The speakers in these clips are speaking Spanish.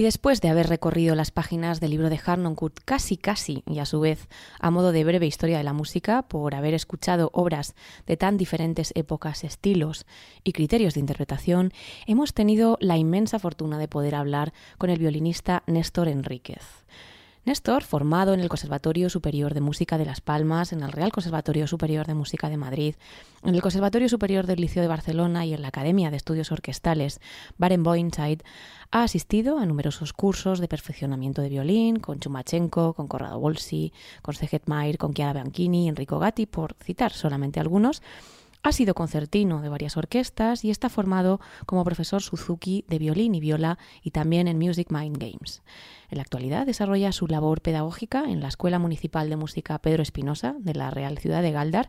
Y después de haber recorrido las páginas del libro de Harnoncourt casi casi y a su vez a modo de breve historia de la música, por haber escuchado obras de tan diferentes épocas, estilos y criterios de interpretación, hemos tenido la inmensa fortuna de poder hablar con el violinista Néstor Enríquez. Néstor, formado en el Conservatorio Superior de Música de Las Palmas, en el Real Conservatorio Superior de Música de Madrid, en el Conservatorio Superior del Liceo de Barcelona y en la Academia de Estudios Orquestales Barenboim-Zeit, ha asistido a numerosos cursos de perfeccionamiento de violín con Chumachenko, con Corrado Bolsi, con Seget Mayer, con Chiara Bianchini, Enrico Gatti, por citar solamente algunos, ha sido concertino de varias orquestas y está formado como profesor Suzuki de violín y viola y también en Music Mind Games. En la actualidad desarrolla su labor pedagógica en la Escuela Municipal de Música Pedro Espinosa de la Real Ciudad de Galdar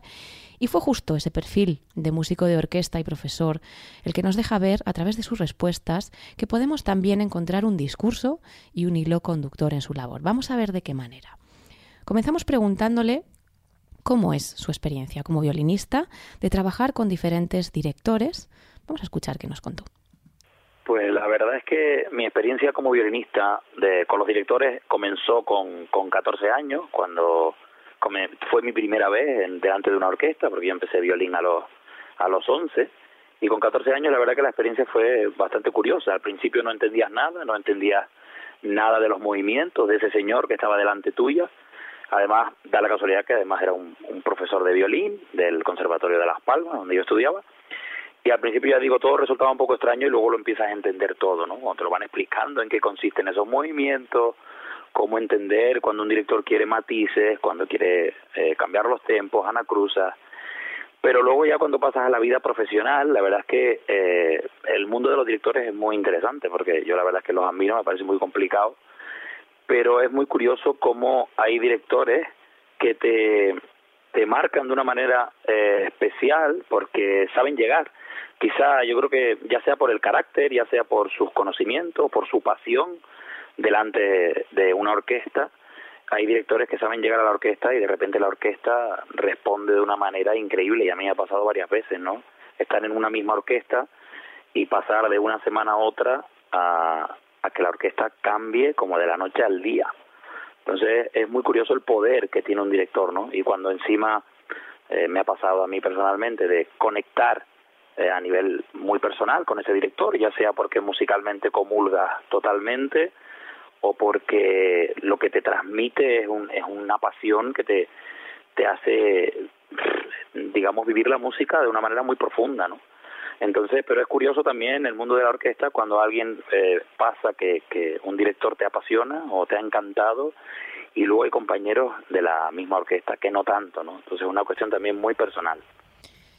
y fue justo ese perfil de músico de orquesta y profesor el que nos deja ver a través de sus respuestas que podemos también encontrar un discurso y un hilo conductor en su labor. Vamos a ver de qué manera. Comenzamos preguntándole cómo es su experiencia como violinista de trabajar con diferentes directores. Vamos a escuchar qué nos contó. Pues la verdad es que mi experiencia como violinista de, con los directores comenzó con, con 14 años, cuando fue mi primera vez en, delante de una orquesta, porque yo empecé violín a los, a los 11, y con 14 años la verdad que la experiencia fue bastante curiosa. Al principio no entendías nada, no entendías nada de los movimientos de ese señor que estaba delante tuya, Además, da la casualidad que además era un, profesor de violín del Conservatorio de Las Palmas, donde yo estudiaba. Y al principio ya digo, todo resultaba un poco extraño y luego lo empiezas a entender todo, ¿no? Cuando te lo van explicando en qué consisten esos movimientos, cómo entender cuando un director quiere matices, cuando quiere eh, cambiar los tempos, anacruzas. Pero luego ya cuando pasas a la vida profesional, la verdad es que eh, el mundo de los directores es muy interesante, porque yo la verdad es que los admiro, me parece muy complicado pero es muy curioso cómo hay directores que te, te marcan de una manera eh, especial porque saben llegar. Quizá yo creo que ya sea por el carácter, ya sea por sus conocimientos, por su pasión delante de una orquesta, hay directores que saben llegar a la orquesta y de repente la orquesta responde de una manera increíble y a mí me ha pasado varias veces, ¿no? Estar en una misma orquesta y pasar de una semana a otra a, a que la orquesta cambie como de la noche al día. Entonces es muy curioso el poder que tiene un director, ¿no? Y cuando encima eh, me ha pasado a mí personalmente de conectar eh, a nivel muy personal con ese director, ya sea porque musicalmente comulga totalmente o porque lo que te transmite es, un, es una pasión que te, te hace, digamos, vivir la música de una manera muy profunda, ¿no? Entonces, pero es curioso también en el mundo de la orquesta cuando alguien eh, pasa que, que un director te apasiona o te ha encantado y luego hay compañeros de la misma orquesta que no tanto, ¿no? Entonces es una cuestión también muy personal.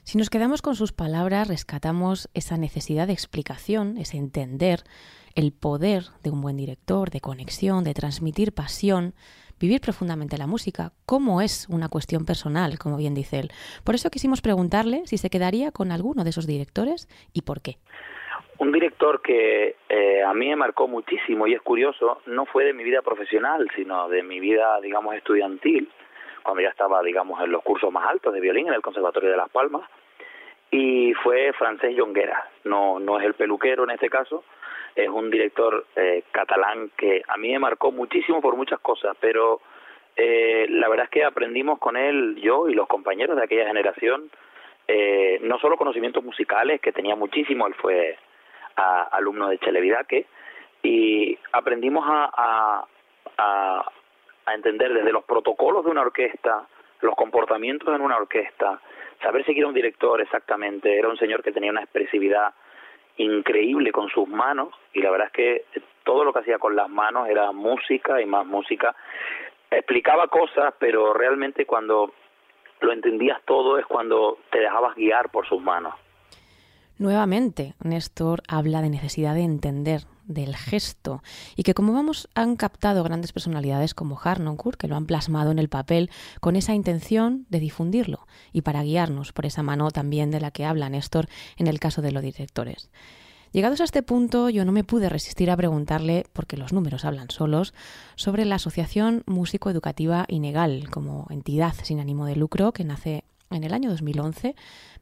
Si nos quedamos con sus palabras, rescatamos esa necesidad de explicación, ese entender el poder de un buen director, de conexión, de transmitir pasión, vivir profundamente la música, cómo es una cuestión personal, como bien dice él. Por eso quisimos preguntarle si se quedaría con alguno de esos directores y por qué. Un director que eh, a mí me marcó muchísimo y es curioso, no fue de mi vida profesional, sino de mi vida, digamos, estudiantil, cuando ya estaba, digamos, en los cursos más altos de violín en el Conservatorio de Las Palmas, y fue Francés Jonguera, no, no es el peluquero en este caso, es un director eh, catalán que a mí me marcó muchísimo por muchas cosas, pero eh, la verdad es que aprendimos con él, yo y los compañeros de aquella generación, eh, no solo conocimientos musicales, que tenía muchísimo, él fue alumno de Chelevidaque, y aprendimos a, a, a entender desde los protocolos de una orquesta, los comportamientos en una orquesta, saber seguir a un director exactamente. Era un señor que tenía una expresividad increíble con sus manos y la verdad es que todo lo que hacía con las manos era música y más música. Explicaba cosas, pero realmente cuando lo entendías todo es cuando te dejabas guiar por sus manos. Nuevamente, Néstor habla de necesidad de entender, del gesto, y que como vamos han captado grandes personalidades como Harnoncourt, que lo han plasmado en el papel con esa intención de difundirlo y para guiarnos por esa mano también de la que habla Néstor en el caso de los directores. Llegados a este punto, yo no me pude resistir a preguntarle, porque los números hablan solos, sobre la Asociación Músico Educativa Inegal, como entidad sin ánimo de lucro que nace en el año 2011,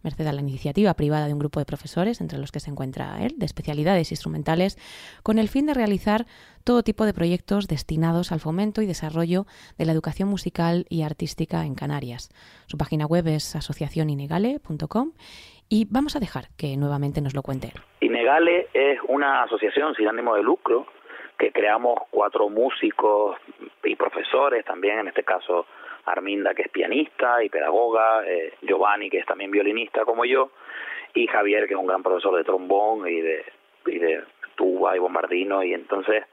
merced a la iniciativa privada de un grupo de profesores, entre los que se encuentra él, de especialidades instrumentales, con el fin de realizar todo tipo de proyectos destinados al fomento y desarrollo de la educación musical y artística en Canarias. Su página web es asociacioninegale.com y vamos a dejar que nuevamente nos lo cuente. Inegale es una asociación sin ánimo de lucro que creamos cuatro músicos y profesores, también en este caso Arminda, que es pianista y pedagoga, eh, Giovanni, que es también violinista como yo, y Javier, que es un gran profesor de trombón y de, y de tuba y bombardino, y entonces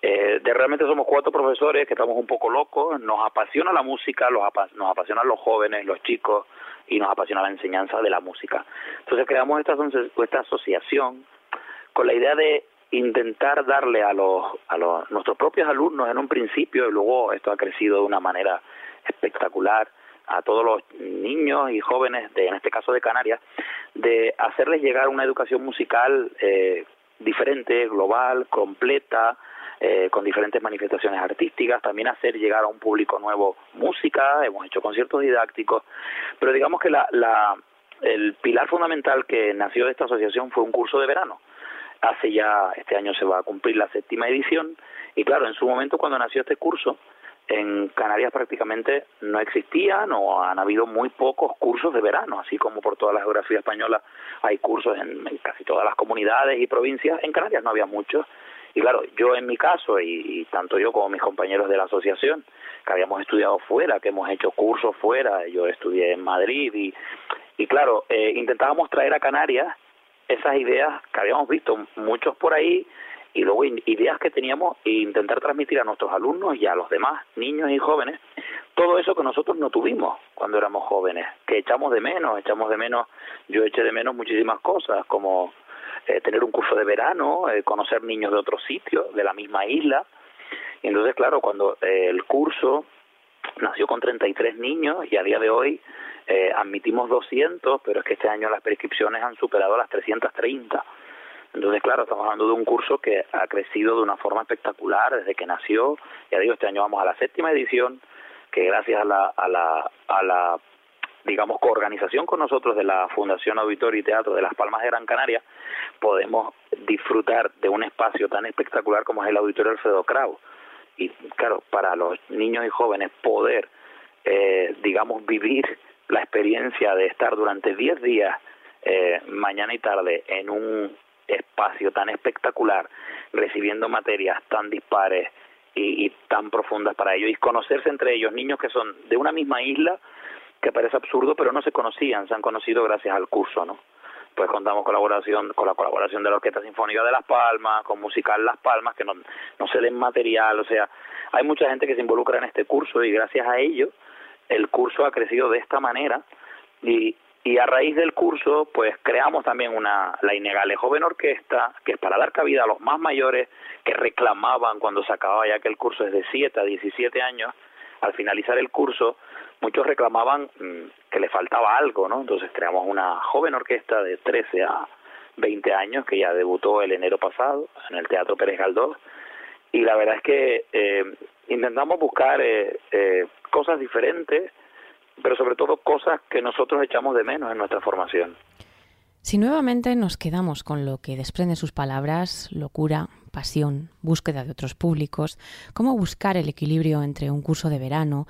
eh, de realmente somos cuatro profesores que estamos un poco locos, nos apasiona la música, los nos apasionan los jóvenes, los chicos, y nos apasiona la enseñanza de la música. Entonces creamos esta, esta asociación con la idea de intentar darle a los a los nuestros propios alumnos en un principio y luego esto ha crecido de una manera espectacular a todos los niños y jóvenes, de, en este caso de Canarias, de hacerles llegar una educación musical eh, diferente, global, completa, eh, con diferentes manifestaciones artísticas, también hacer llegar a un público nuevo música, hemos hecho conciertos didácticos, pero digamos que la, la, el pilar fundamental que nació de esta asociación fue un curso de verano. Hace ya, este año se va a cumplir la séptima edición, y claro, en su momento cuando nació este curso, en Canarias prácticamente no existían o han habido muy pocos cursos de verano, así como por toda la geografía española hay cursos en, casi todas las comunidades y provincias, en Canarias no había muchos. Y claro, yo en mi caso, y, tanto yo como mis compañeros de la asociación, que habíamos estudiado fuera, que hemos hecho cursos fuera, yo estudié en Madrid y, y claro, eh, intentábamos traer a Canarias esas ideas que habíamos visto muchos por ahí y luego ideas que teníamos e intentar transmitir a nuestros alumnos y a los demás niños y jóvenes todo eso que nosotros no tuvimos cuando éramos jóvenes, que echamos de menos, echamos de menos, yo eché de menos muchísimas cosas como eh, tener un curso de verano, eh, conocer niños de otros sitios, de la misma isla. Y entonces, claro, cuando eh, el curso nació con 33 niños y a día de hoy admitimos 200, pero es que este año las prescripciones han superado las 330. Entonces, claro, estamos hablando de un curso que ha crecido de una forma espectacular desde que nació. Ya digo, este año vamos a la séptima edición, que gracias a la, a la, a la digamos, coorganización con nosotros de la Fundación Auditorio y Teatro de Las Palmas de Gran Canaria, podemos disfrutar de un espacio tan espectacular como es el Auditorio Alfredo Kraus. Y claro, para los niños y jóvenes poder, eh, digamos, vivir la experiencia de estar durante 10 días, eh, mañana y tarde, en un espacio tan espectacular, recibiendo materias tan dispares y, tan profundas para ellos, y conocerse entre ellos, niños que son de una misma isla, que parece absurdo, pero no se conocían, se han conocido gracias al curso, ¿no? Pues contamos colaboración, con la colaboración de la Orquesta Sinfónica de Las Palmas, con Musical Las Palmas, que no, no se den material, o sea, hay mucha gente que se involucra en este curso y gracias a ello el curso ha crecido de esta manera y, y a raíz del curso pues creamos también una la Inegale Joven Orquesta que es para dar cabida a los más mayores que reclamaban cuando se acababa ya que el curso es de 7 a 17 años al finalizar el curso muchos reclamaban mm, que le faltaba algo no entonces creamos una joven orquesta de 13 a 20 años que ya debutó el enero pasado en el Teatro Pérez Galdós. Y la verdad es que eh, intentamos buscar eh, eh, cosas diferentes, pero sobre todo cosas que nosotros echamos de menos en nuestra formación. Si nuevamente nos quedamos con lo que desprenden sus palabras, locura, pasión, búsqueda de otros públicos, cómo buscar el equilibrio entre un curso de verano,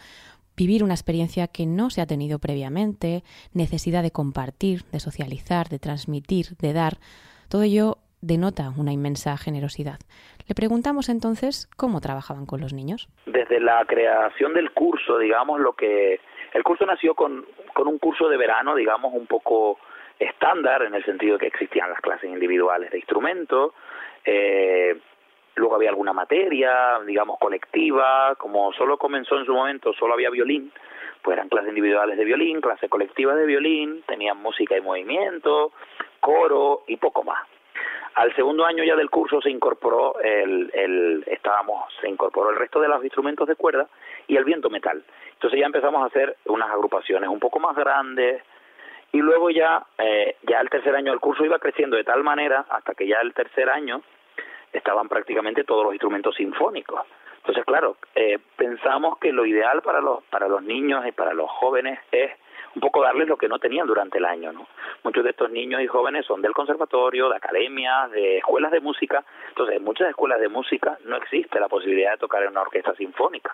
vivir una experiencia que no se ha tenido previamente, necesidad de compartir, de socializar, de transmitir, de dar, todo ello denota una inmensa generosidad. Le preguntamos entonces cómo trabajaban con los niños. Desde la creación del curso, digamos, lo que el curso nació con, con un curso de verano, digamos, un poco estándar en el sentido que existían las clases individuales de instrumentos, eh, luego había alguna materia, digamos, colectiva, como solo comenzó en su momento, solo había violín, pues eran clases individuales de violín, clases colectivas de violín, tenían música y movimiento, coro y poco más. Al segundo año ya del curso se incorporó el, el, estábamos, se incorporó el resto de los instrumentos de cuerda y el viento metal. Entonces ya empezamos a hacer unas agrupaciones un poco más grandes y luego ya, eh, ya el tercer año del curso iba creciendo de tal manera hasta que ya el tercer año estaban prácticamente todos los instrumentos sinfónicos. Entonces, claro, eh, pensamos que lo ideal para los, para los niños y para los jóvenes es un poco darles lo que no tenían durante el año, ¿no? Muchos de estos niños y jóvenes son del conservatorio, de academias, de escuelas de música. Entonces, en muchas escuelas de música no existe la posibilidad de tocar en una orquesta sinfónica,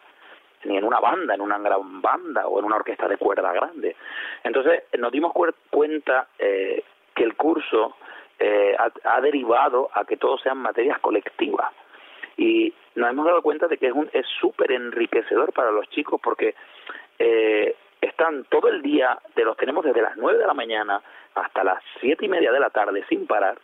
ni en una banda, en una gran banda o en una orquesta de cuerda grande. Entonces, nos dimos cuenta eh, que el curso eh, ha, derivado a que todos sean materias colectivas. Y nos hemos dado cuenta de que es súper enriquecedor para los chicos porque eh, están todo el día, de los tenemos desde las nueve de la mañana hasta las siete y media de la tarde sin parar,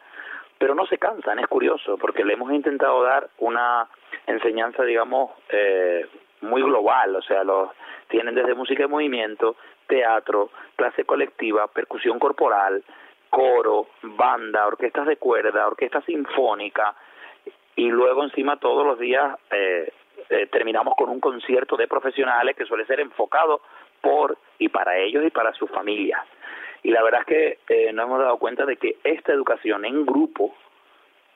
pero no se cansan, es curioso, porque le hemos intentado dar una enseñanza, digamos, eh, muy global, o sea, los tienen desde música de movimiento, teatro, clase colectiva, percusión corporal, coro, banda, orquestas de cuerda, orquesta sinfónica, y luego encima todos los días eh, eh, terminamos con un concierto de profesionales que suele ser enfocado por y para ellos y para sus familias. Y la verdad es que eh, nos hemos dado cuenta de que esta educación en grupo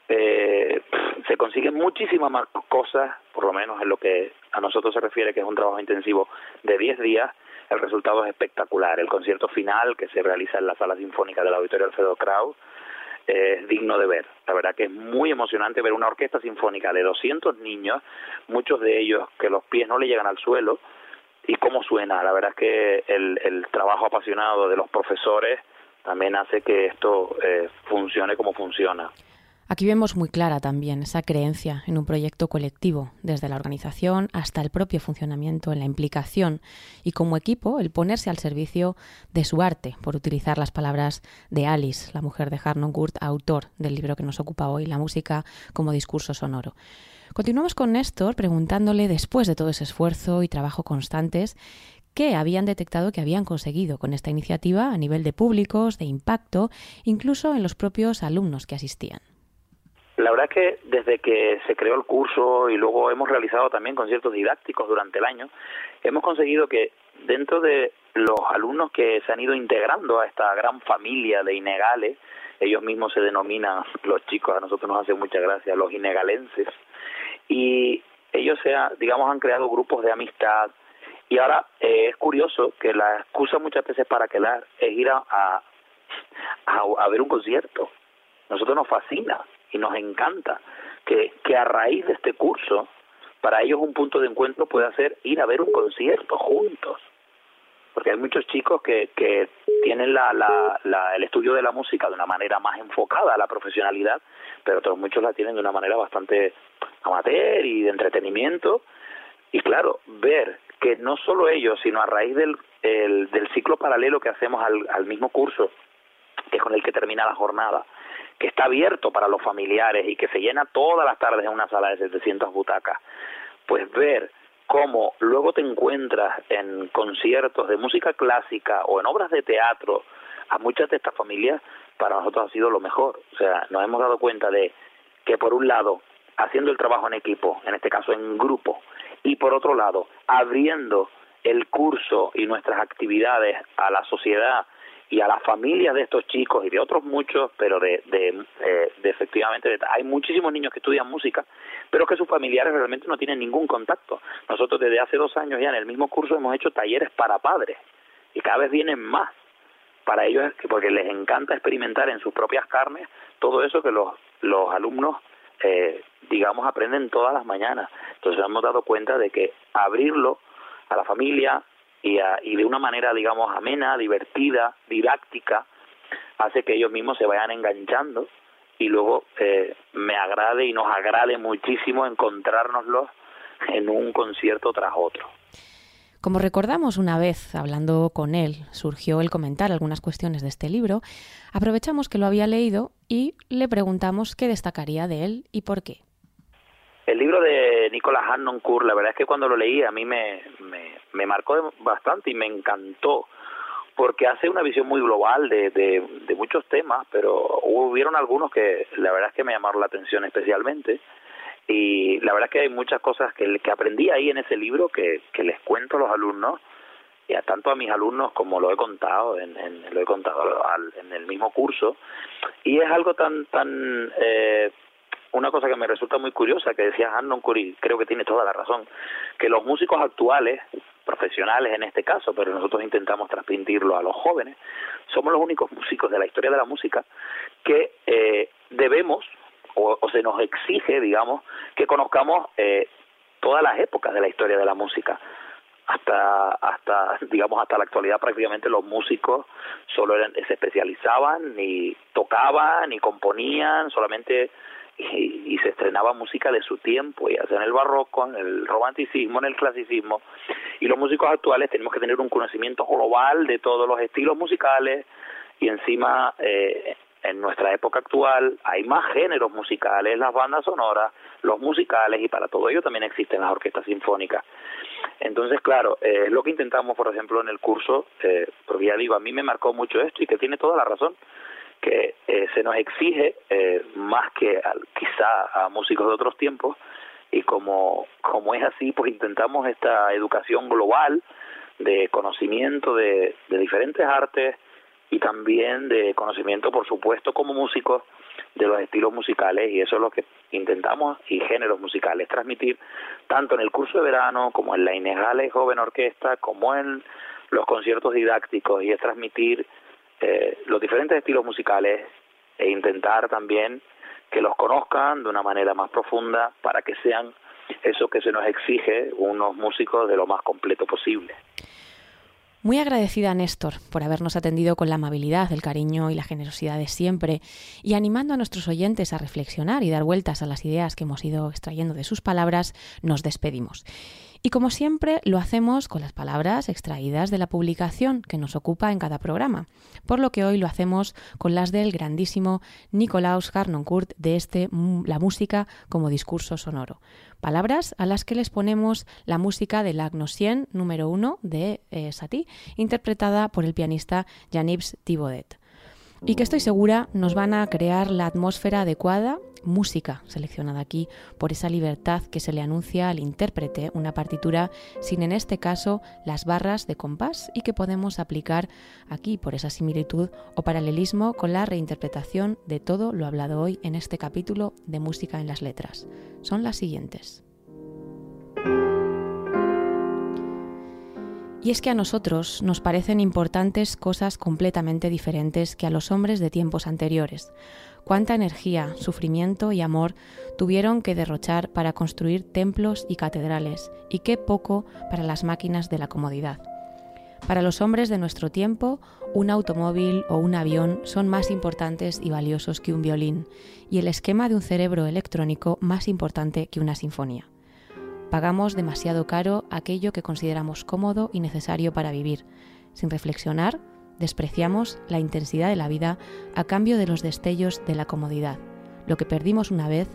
eh, se consiguen muchísimas más cosas, por lo menos en lo que a nosotros se refiere, que es un trabajo intensivo de 10 días, el resultado es espectacular. El concierto final que se realiza en la sala sinfónica del Auditorio Alfredo Kraus es digno de ver. La verdad que es muy emocionante ver una orquesta sinfónica de 200 niños, muchos de ellos que los pies no le llegan al suelo, y cómo suena. La verdad es que el, el trabajo apasionado de los profesores también hace que esto eh, funcione como funciona. Aquí vemos muy clara también esa creencia en un proyecto colectivo, desde la organización hasta el propio funcionamiento, en la implicación y como equipo el ponerse al servicio de su arte, por utilizar las palabras de Alice, la mujer de Harnoncourt, autor del libro que nos ocupa hoy, La música como discurso sonoro. Continuamos con Néstor preguntándole, después de todo ese esfuerzo y trabajo constantes, qué habían detectado que habían conseguido con esta iniciativa a nivel de públicos, de impacto, incluso en los propios alumnos que asistían. La verdad es que desde que se creó el curso y luego hemos realizado también conciertos didácticos durante el año, hemos conseguido que dentro de los alumnos que se han ido integrando a esta gran familia de inegales, ellos mismos se denominan, los chicos, a nosotros nos hace mucha gracia, los inegalenses, y ellos, sea, digamos, han creado grupos de amistad, y ahora eh, es curioso que la excusa muchas veces para quedar es ir a, a, a ver un concierto. Nosotros nos fascina y nos encanta que, que a raíz de este curso, para ellos un punto de encuentro puede ser ir a ver un concierto juntos. Porque hay muchos chicos que, que tienen la, la, la, el estudio de la música de una manera más enfocada a la profesionalidad, pero otros muchos la tienen de una manera bastante amateur y de entretenimiento. Y claro, ver que no solo ellos, sino a raíz del, el, del ciclo paralelo que hacemos al, al mismo curso, que es con el que termina la jornada, que está abierto para los familiares y que se llena todas las tardes en una sala de 700 butacas, pues ver cómo luego te encuentras en conciertos de música clásica o en obras de teatro a muchas de estas familias, para nosotros ha sido lo mejor. O sea, nos hemos dado cuenta de que por un lado, haciendo el trabajo en equipo, en este caso en grupo, y por otro lado, abriendo el curso y nuestras actividades a la sociedad y a las familias de estos chicos y de otros muchos, pero de, de, eh, de efectivamente, hay muchísimos niños que estudian música, pero que sus familiares realmente no tienen ningún contacto. Nosotros desde hace dos años ya en el mismo curso hemos hecho talleres para padres y cada vez vienen más para ellos porque les encanta experimentar en sus propias carnes todo eso que los, los alumnos eh, digamos aprenden todas las mañanas entonces hemos dado cuenta de que abrirlo a la familia y, de una manera digamos amena divertida didáctica hace que ellos mismos se vayan enganchando y luego eh, me agrade y nos agrade muchísimo encontrárnoslos en un concierto tras otro como recordamos una vez, hablando con él, surgió el comentar algunas cuestiones de este libro, aprovechamos que lo había leído y le preguntamos qué destacaría de él y por qué. El libro de Nicolás Hannoncourt, la verdad es que cuando lo leí a mí me, me, marcó bastante y me encantó, porque hace una visión muy global de, de, de muchos temas, pero hubieron algunos que la verdad es que me llamaron la atención especialmente. Y la verdad es que hay muchas cosas que, que aprendí ahí en ese libro que, que les cuento a los alumnos y a tanto a mis alumnos como lo he contado en, en lo he contado al, en el mismo curso. Y es algo tan tan eh, una cosa que me resulta muy curiosa que decía Hannon Curry creo que tiene toda la razón que los músicos actuales profesionales en este caso pero nosotros intentamos transmitirlo a los jóvenes somos los únicos músicos de la historia de la música que eh, debemos o, se nos exige, digamos, que conozcamos eh, todas las épocas de la historia de la música. Hasta, hasta, digamos, hasta la actualidad prácticamente los músicos solo eran, se especializaban, ni tocaban, ni componían, solamente y, se estrenaba música de su tiempo, ya sea en el barroco, en el romanticismo, en el clasicismo. Y los músicos actuales tenemos que tener un conocimiento global de todos los estilos musicales y encima eh, en nuestra época actual hay más géneros musicales, las bandas sonoras, los musicales y para todo ello también existen las orquestas sinfónicas. Entonces, claro, eh, lo que intentamos, por ejemplo, en el curso, eh, porque ya digo, a mí me marcó mucho esto y que tiene toda la razón, que eh, se nos exige más que quizá a músicos de otros tiempos. Y como, como es así, pues intentamos esta educación global de conocimiento de, de diferentes artes, y también de conocimiento, por supuesto, como músicos de los estilos musicales. Y eso es lo que intentamos y géneros musicales transmitir tanto en el curso de verano como en la Inegale Joven Orquesta como en los conciertos didácticos. Y es transmitir eh, los diferentes estilos musicales e intentar también que los conozcan de una manera más profunda para que sean eso que se nos exige unos músicos de lo más completo posible. Muy agradecida a Néstor por habernos atendido con la amabilidad, el cariño y la generosidad de siempre y animando a nuestros oyentes a reflexionar y dar vueltas a las ideas que hemos ido extrayendo de sus palabras, nos despedimos. Y como siempre, lo hacemos con las palabras extraídas de la publicación que nos ocupa en cada programa, por lo que hoy lo hacemos con las del grandísimo Nicolaus Harnoncourt de este La música como discurso sonoro. Palabras a las que les ponemos la música de la Agnosien número uno de eh, Satie, interpretada por el pianista Janibs Thibaudet y que estoy segura nos van a crear la atmósfera adecuada, música seleccionada aquí por esa libertad que se le anuncia al intérprete, una partitura sin en este caso las barras de compás y que podemos aplicar aquí por esa similitud o paralelismo con la reinterpretación de todo lo hablado hoy en este capítulo de Música en las Letras. Son las siguientes. Y es que a nosotros nos parecen importantes cosas completamente diferentes que a los hombres de tiempos anteriores. Cuánta energía, sufrimiento y amor tuvieron que derrochar para construir templos y catedrales, y qué poco para las máquinas de la comodidad. Para los hombres de nuestro tiempo, un automóvil o un avión son más importantes y valiosos que un violín, y el esquema de un cerebro electrónico más importante que una sinfonía. Pagamos demasiado caro aquello que consideramos cómodo y necesario para vivir. Sin reflexionar, despreciamos la intensidad de la vida a cambio de los destellos de la comodidad. Lo que perdimos una vez,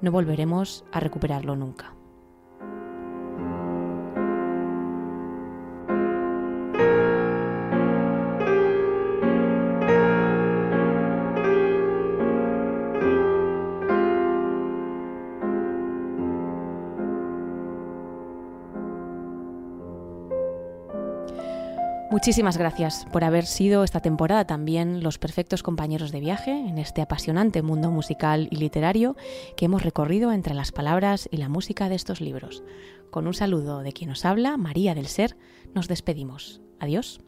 no volveremos a recuperarlo nunca. Muchísimas gracias por haber sido esta temporada también los perfectos compañeros de viaje en este apasionante mundo musical y literario que hemos recorrido entre las palabras y la música de estos libros. Con un saludo de quien nos habla, María del Ser, nos despedimos. Adiós.